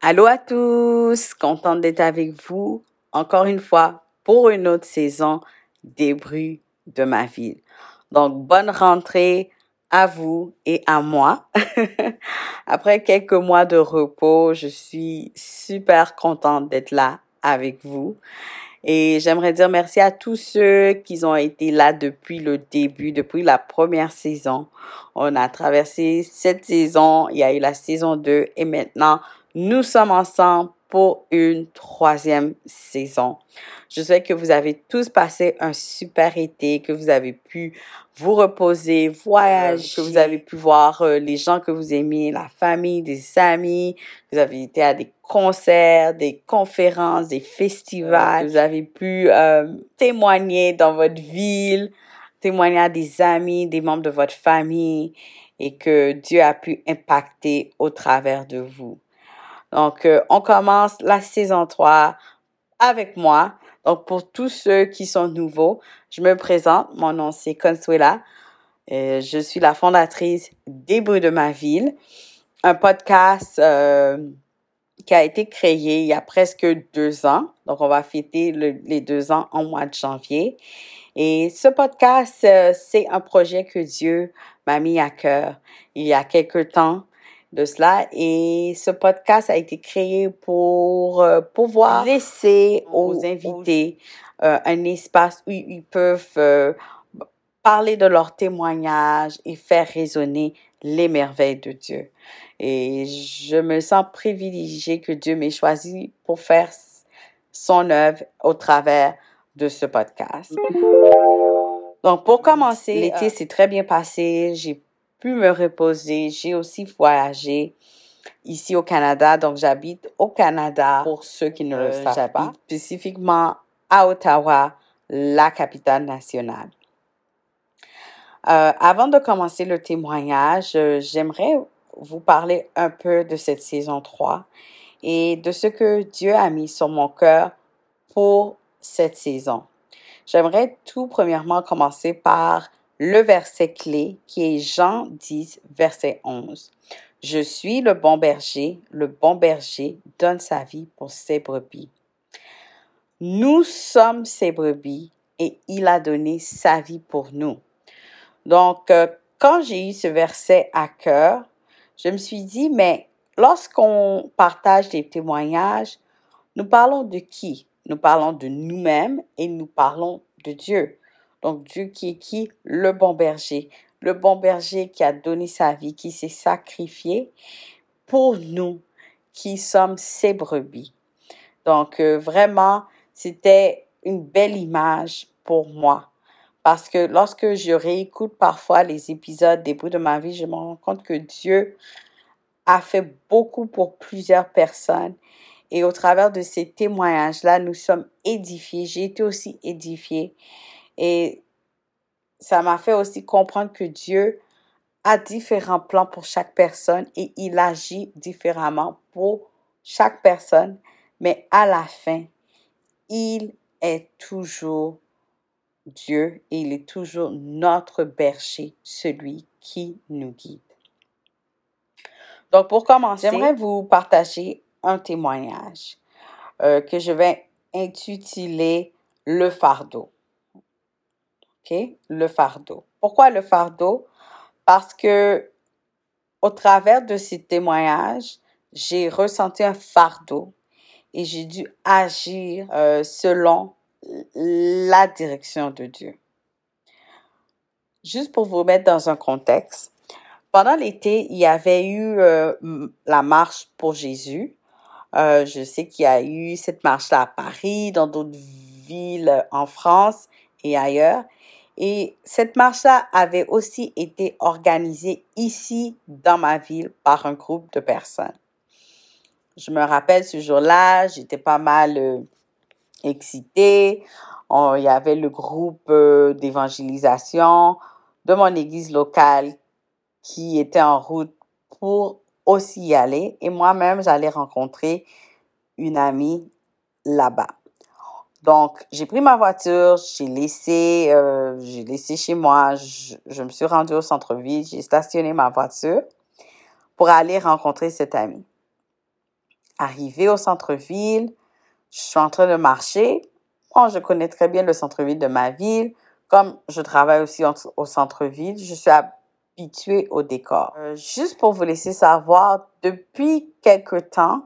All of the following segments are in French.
Allô à tous, contente d'être avec vous encore une fois pour une autre saison des bruits de ma ville. Donc, bonne rentrée à vous et à moi. Après quelques mois de repos, je suis super contente d'être là avec vous. Et j'aimerais dire merci à tous ceux qui ont été là depuis le début, depuis la première saison. On a traversé cette saison, il y a eu la saison 2 et maintenant nous sommes ensemble pour une troisième saison. Je souhaite que vous avez tous passé un super été, que vous avez pu vous reposer, voyager, que vous avez pu voir euh, les gens que vous aimez, la famille, des amis, que vous avez été à des concerts, des conférences, des festivals, que vous avez pu euh, témoigner dans votre ville, témoigner à des amis, des membres de votre famille et que Dieu a pu impacter au travers de vous. Donc, euh, on commence la saison 3 avec moi. Donc, pour tous ceux qui sont nouveaux, je me présente. Mon nom, c'est Consuela. Euh, je suis la fondatrice des bruits de ma ville, un podcast euh, qui a été créé il y a presque deux ans. Donc, on va fêter les deux ans en mois de janvier. Et ce podcast, c'est un projet que Dieu m'a mis à cœur il y a quelque temps de cela. Et ce podcast a été créé pour euh, pouvoir laisser aux invités euh, un espace où ils peuvent euh, parler de leur témoignage et faire résonner les merveilles de Dieu. Et je me sens privilégiée que Dieu m'ait choisi pour faire son œuvre au travers de ce podcast. Donc, pour commencer, l'été s'est très bien passé. J'ai pu me reposer. J'ai aussi voyagé ici au Canada. Donc, j'habite au Canada, pour ceux qui ne le euh, savent pas, spécifiquement à Ottawa, la capitale nationale. Euh, avant de commencer le témoignage, euh, j'aimerais vous parler un peu de cette saison 3 et de ce que Dieu a mis sur mon cœur pour cette saison. J'aimerais tout premièrement commencer par le verset clé qui est Jean 10, verset 11. Je suis le bon berger, le bon berger donne sa vie pour ses brebis. Nous sommes ses brebis et il a donné sa vie pour nous. Donc, euh, quand j'ai eu ce verset à cœur, je me suis dit, mais lorsqu'on partage des témoignages, nous parlons de qui? Nous parlons de nous-mêmes et nous parlons de Dieu. Donc Dieu qui est qui? Le bon berger. Le bon berger qui a donné sa vie, qui s'est sacrifié pour nous qui sommes ses brebis. Donc euh, vraiment, c'était une belle image pour moi. Parce que lorsque je réécoute parfois les épisodes des bouts de ma vie, je me rends compte que Dieu a fait beaucoup pour plusieurs personnes. Et au travers de ces témoignages-là, nous sommes édifiés. J'ai été aussi édifiée. Et ça m'a fait aussi comprendre que Dieu a différents plans pour chaque personne et il agit différemment pour chaque personne. Mais à la fin, il est toujours Dieu et il est toujours notre berger, celui qui nous guide. Donc pour commencer, j'aimerais vous partager un témoignage euh, que je vais intituler Le fardeau. Le fardeau. Pourquoi le fardeau? Parce que au travers de ces témoignages, j'ai ressenti un fardeau et j'ai dû agir euh, selon la direction de Dieu. Juste pour vous mettre dans un contexte, pendant l'été, il y avait eu euh, la marche pour Jésus. Euh, je sais qu'il y a eu cette marche-là à Paris, dans d'autres villes en France et ailleurs. Et cette marche-là avait aussi été organisée ici, dans ma ville, par un groupe de personnes. Je me rappelle ce jour-là, j'étais pas mal euh, excitée. il y avait le groupe euh, d'évangélisation de mon église locale qui était en route pour aussi y aller. Et moi-même, j'allais rencontrer une amie là-bas. Donc, j'ai pris ma voiture, j'ai laissé, euh, j'ai laissé chez moi, je, je me suis rendue au centre-ville, j'ai stationné ma voiture pour aller rencontrer cette amie. Arrivé au centre-ville, je suis en train de marcher. Bon, je connais très bien le centre-ville de ma ville. Comme je travaille aussi au centre-ville, je suis habituée au décor. Euh, juste pour vous laisser savoir, depuis quelque temps,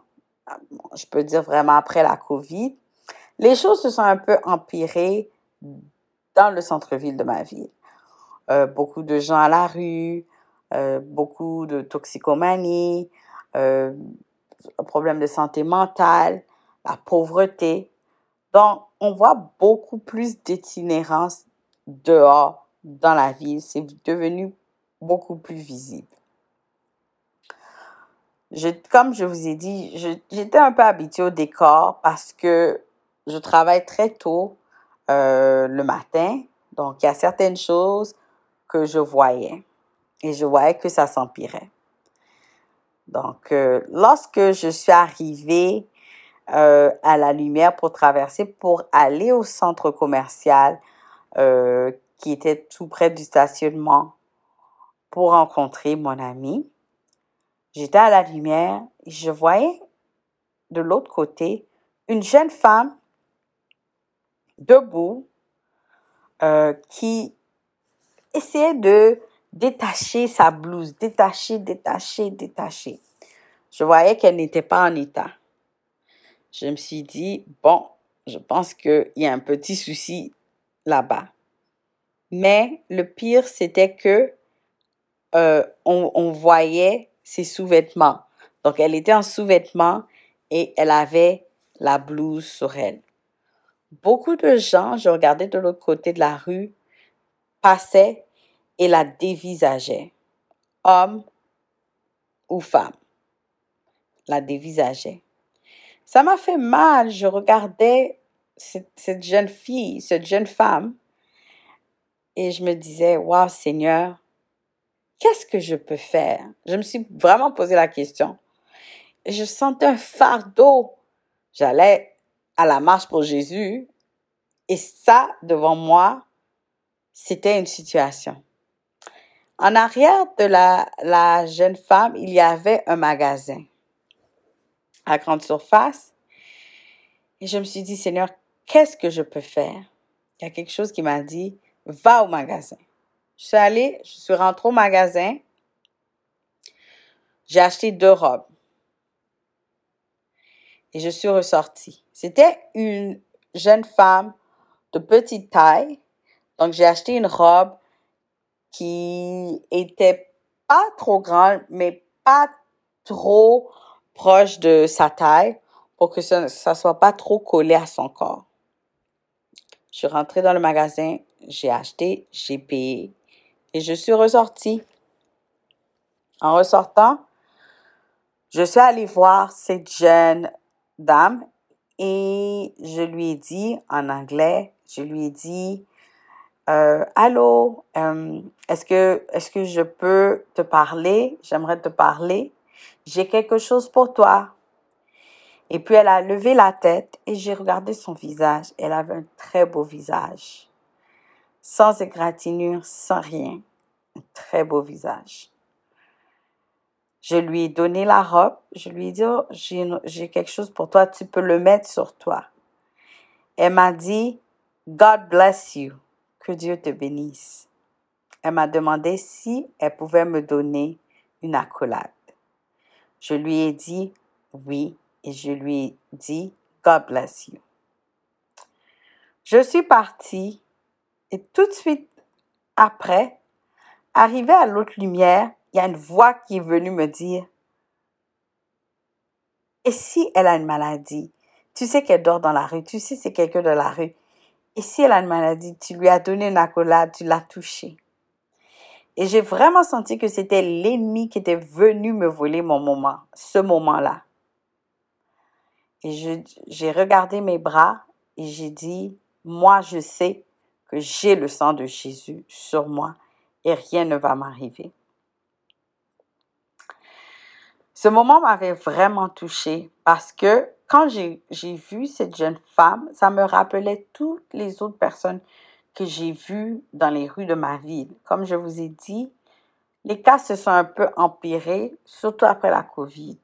je peux dire vraiment après la COVID, les choses se sont un peu empirées dans le centre-ville de ma ville. Euh, beaucoup de gens à la rue, euh, beaucoup de toxicomanie, euh, problème de santé mentale, la pauvreté. Donc, on voit beaucoup plus d'itinérance dehors dans la ville. C'est devenu beaucoup plus visible. Comme je vous ai dit, j'étais un peu habituée au décor parce que je travaille très tôt euh, le matin. Donc, il y a certaines choses que je voyais et je voyais que ça s'empirait. Donc, euh, lorsque je suis arrivée euh, à la lumière pour traverser, pour aller au centre commercial qui était tout près du stationnement pour rencontrer mon ami, j'étais à la lumière et je voyais de l'autre côté une jeune femme debout euh, qui essayait de détacher sa blouse, détacher, détacher, détacher. Je voyais qu'elle n'était pas en état. Je me suis dit, bon, je pense qu'il y a un petit souci là-bas. Mais le pire, c'était que euh, on, voyait ses sous-vêtements. Donc, elle était en sous-vêtements et elle avait la blouse sur elle. Beaucoup de gens, je regardais de l'autre côté de la rue, passaient et la dévisageaient. Homme ou femme. La dévisageaient. Ça m'a fait mal. Je regardais cette, cette, jeune fille, cette jeune femme, et je me disais, waouh, Seigneur, qu'est-ce que je peux faire? Je me suis vraiment posé la question. Je sentais un fardeau. J'allais à la marche pour Jésus. Et ça, devant moi, c'était une situation. En arrière de la, la jeune femme, il y avait un magasin à grande surface. Et je me suis dit, Seigneur, qu'est-ce que je peux faire? Il y a quelque chose qui m'a dit, va au magasin. Je suis allée, je suis rentrée au magasin. J'ai acheté deux robes. Et je suis ressortie. C'était une jeune femme de petite taille. Donc, j'ai acheté une robe qui était pas trop grande, mais pas trop proche de sa taille pour que ça ne soit pas trop collé à son corps. Je suis rentrée dans le magasin, j'ai acheté, j'ai payé et je suis ressortie. En ressortant, je suis allée voir cette jeune dame et je lui ai dit en anglais, je lui ai dit, euh, allô, euh, est-ce que, est-ce que je peux te parler? J'aimerais te parler. J'ai quelque chose pour toi. Et puis elle a levé la tête et j'ai regardé son visage. Elle avait un très beau visage. Sans égratignure, sans rien. Un très beau visage. Je lui ai donné la robe. Je lui ai dit, oh, j'ai quelque chose pour toi. Tu peux le mettre sur toi. Elle m'a dit, God bless you. Que Dieu te bénisse. Elle m'a demandé si elle pouvait me donner une accolade. Je lui ai dit oui et je lui ai dit God bless you. Je suis partie et tout de suite après, arrivé à l'autre lumière, il y a une voix qui est venue me dire Et si elle a une maladie? Tu sais qu'elle dort dans la rue, tu sais c'est quelqu'un de la rue. Et si elle a une maladie, tu lui as donné une accolade, tu l'as touchée. Et j'ai vraiment senti que c'était l'ennemi qui était venu me voler mon moment, ce moment-là. Et j'ai regardé mes bras et j'ai dit, moi je sais que j'ai le sang de Jésus sur moi et rien ne va m'arriver. Ce moment m'avait vraiment touchée parce que quand j'ai vu cette jeune femme, ça me rappelait toutes les autres personnes que j'ai vues dans les rues de ma ville. Comme je vous ai dit, les cas se sont un peu empirés, surtout après la COVID.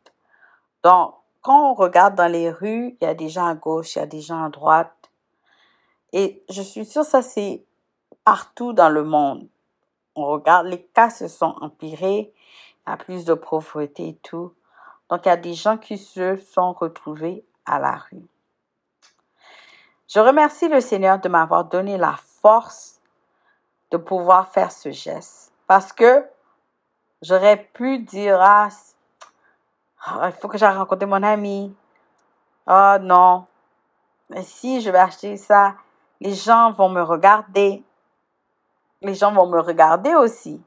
Donc, quand on regarde dans les rues, il y a des gens à gauche, il y a des gens à droite. Et je suis sûre que ça, c'est partout dans le monde. On regarde, les cas se sont empirés, a plus de pauvreté et tout. Donc, il y a des gens qui se sont retrouvés à la rue. Je remercie le Seigneur de m'avoir donné la force de pouvoir faire ce geste. Parce que j'aurais pu dire, ah, il faut que j'aille rencontrer mon ami. Oh non. Si je vais acheter ça, les gens vont me regarder. Les gens vont me regarder aussi.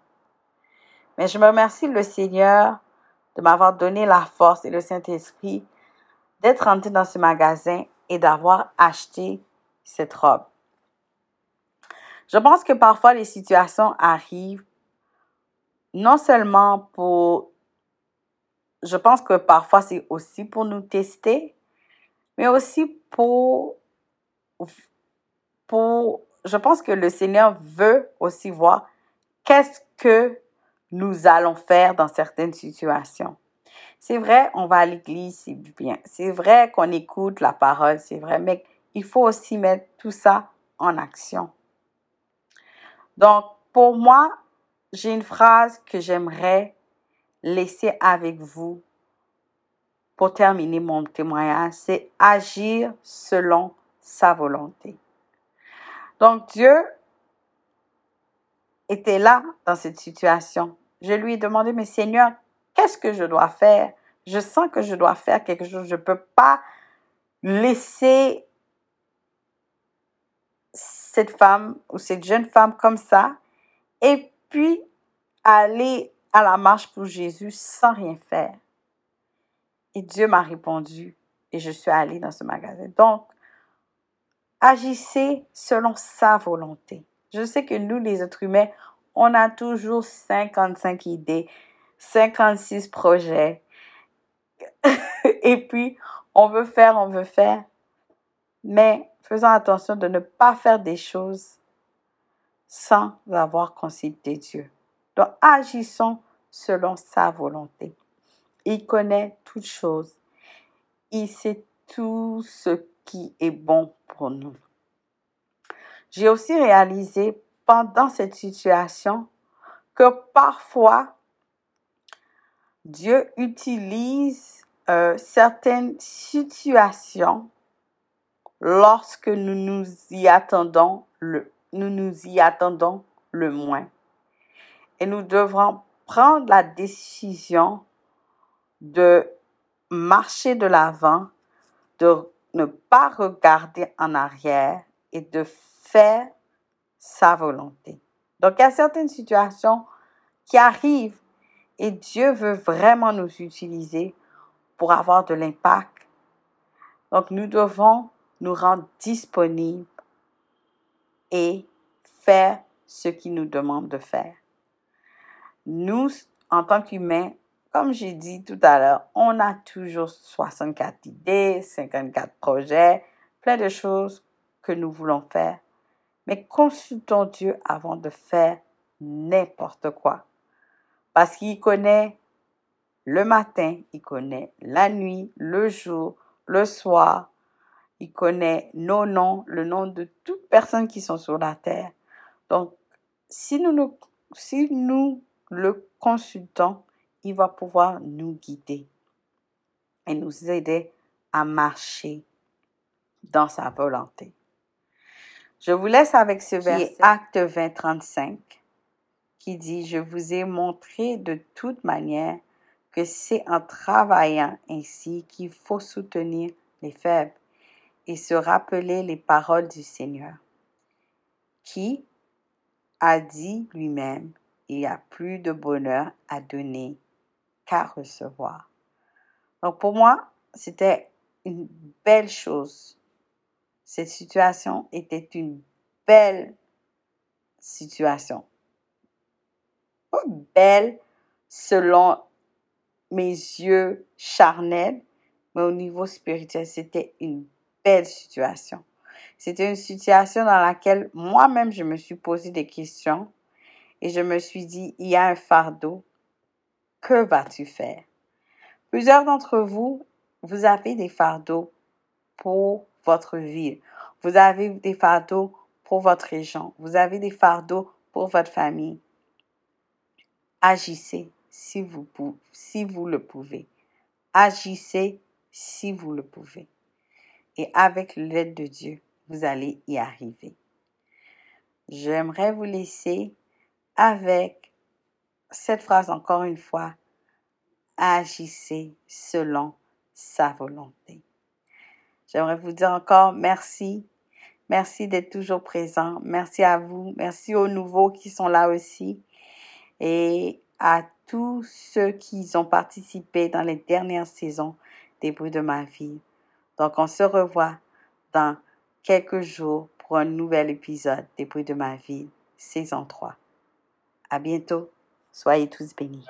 Mais je me remercie le Seigneur de m'avoir donné la force et le Saint-Esprit d'être rentré dans ce magasin et d'avoir acheté cette robe. Je pense que parfois les situations arrivent non seulement pour... Je pense que parfois c'est aussi pour nous tester, mais aussi pour... pour je pense que le Seigneur veut aussi voir qu'est-ce que nous allons faire dans certaines situations. C'est vrai, on va à l'église, c'est bien. C'est vrai qu'on écoute la parole, c'est vrai, mais il faut aussi mettre tout ça en action. Donc, pour moi, j'ai une phrase que j'aimerais laisser avec vous pour terminer mon témoignage, c'est agir selon sa volonté. Donc Dieu était là dans cette situation. Je lui ai demandé, mais Seigneur, qu'est-ce que je dois faire? Je sens que je dois faire quelque chose. Je ne peux pas laisser cette femme ou cette jeune femme comme ça et puis aller à la marche pour Jésus sans rien faire. Et Dieu m'a répondu et je suis allée dans ce magasin. Donc, agissez selon sa volonté. Je sais que nous, les êtres humains, on a toujours 55 idées, 56 projets. et puis, on veut faire, on veut faire. Mais faisons attention de ne pas faire des choses sans avoir consulté Dieu. Donc, agissons selon sa volonté. Il connaît toutes choses. Il sait tout ce qui est bon pour nous. J'ai aussi réalisé pendant cette situation que parfois Dieu utilise euh, certaines situations lorsque nous nous y attendons le, nous nous y attendons le moins. Et nous devrons prendre la décision de marcher de l'avant, de ne pas regarder en arrière et de faire sa volonté. Donc, il y a certaines situations qui arrivent et Dieu veut vraiment nous utiliser pour avoir de l'impact. Donc, nous devons nous rendre disponibles et faire ce qu'il nous demande de faire. Nous, en tant qu'humains, comme j'ai dit tout à l'heure, on a toujours 64 idées, 54 projets, plein de choses que nous voulons faire. Mais consultons Dieu avant de faire n'importe quoi. Parce qu'il connaît le matin, il connaît la nuit, le jour, le soir, il connaît nos noms, le nom de toutes personnes qui sont sur la terre. Donc, si nous, si nous le consultons, il va pouvoir nous guider et nous aider à marcher dans sa volonté. Je vous laisse avec ce verset, Acte 20, 35, qui dit, Je vous ai montré de toute manière que c'est en travaillant ainsi qu'il faut soutenir les faibles et se rappeler les paroles du Seigneur, qui a dit lui-même, il y a plus de bonheur à donner qu'à recevoir. Donc pour moi, c'était une belle chose. Cette situation était une belle situation. Belle selon mes yeux charnels, mais au niveau spirituel, c'était une belle situation. C'était une situation dans laquelle moi-même, je me suis posé des questions et je me suis dit, il y a un fardeau. Que vas-tu faire? Plusieurs d'entre vous, vous avez des fardeaux pour votre vie. Vous avez des fardeaux pour votre région. Vous avez des fardeaux pour votre famille. Agissez si vous, si vous le pouvez. Agissez si vous le pouvez. Et avec l'aide de Dieu, vous allez y arriver. J'aimerais vous laisser avec cette phrase encore une fois. Agissez selon sa volonté. J'aimerais vous dire encore merci. Merci d'être toujours présent. Merci à vous. Merci aux nouveaux qui sont là aussi. Et à tous ceux qui ont participé dans les dernières saisons des bruits de ma vie. Donc, on se revoit dans quelques jours pour un nouvel épisode des bruits de ma vie, saison 3. À bientôt. Soyez tous bénis.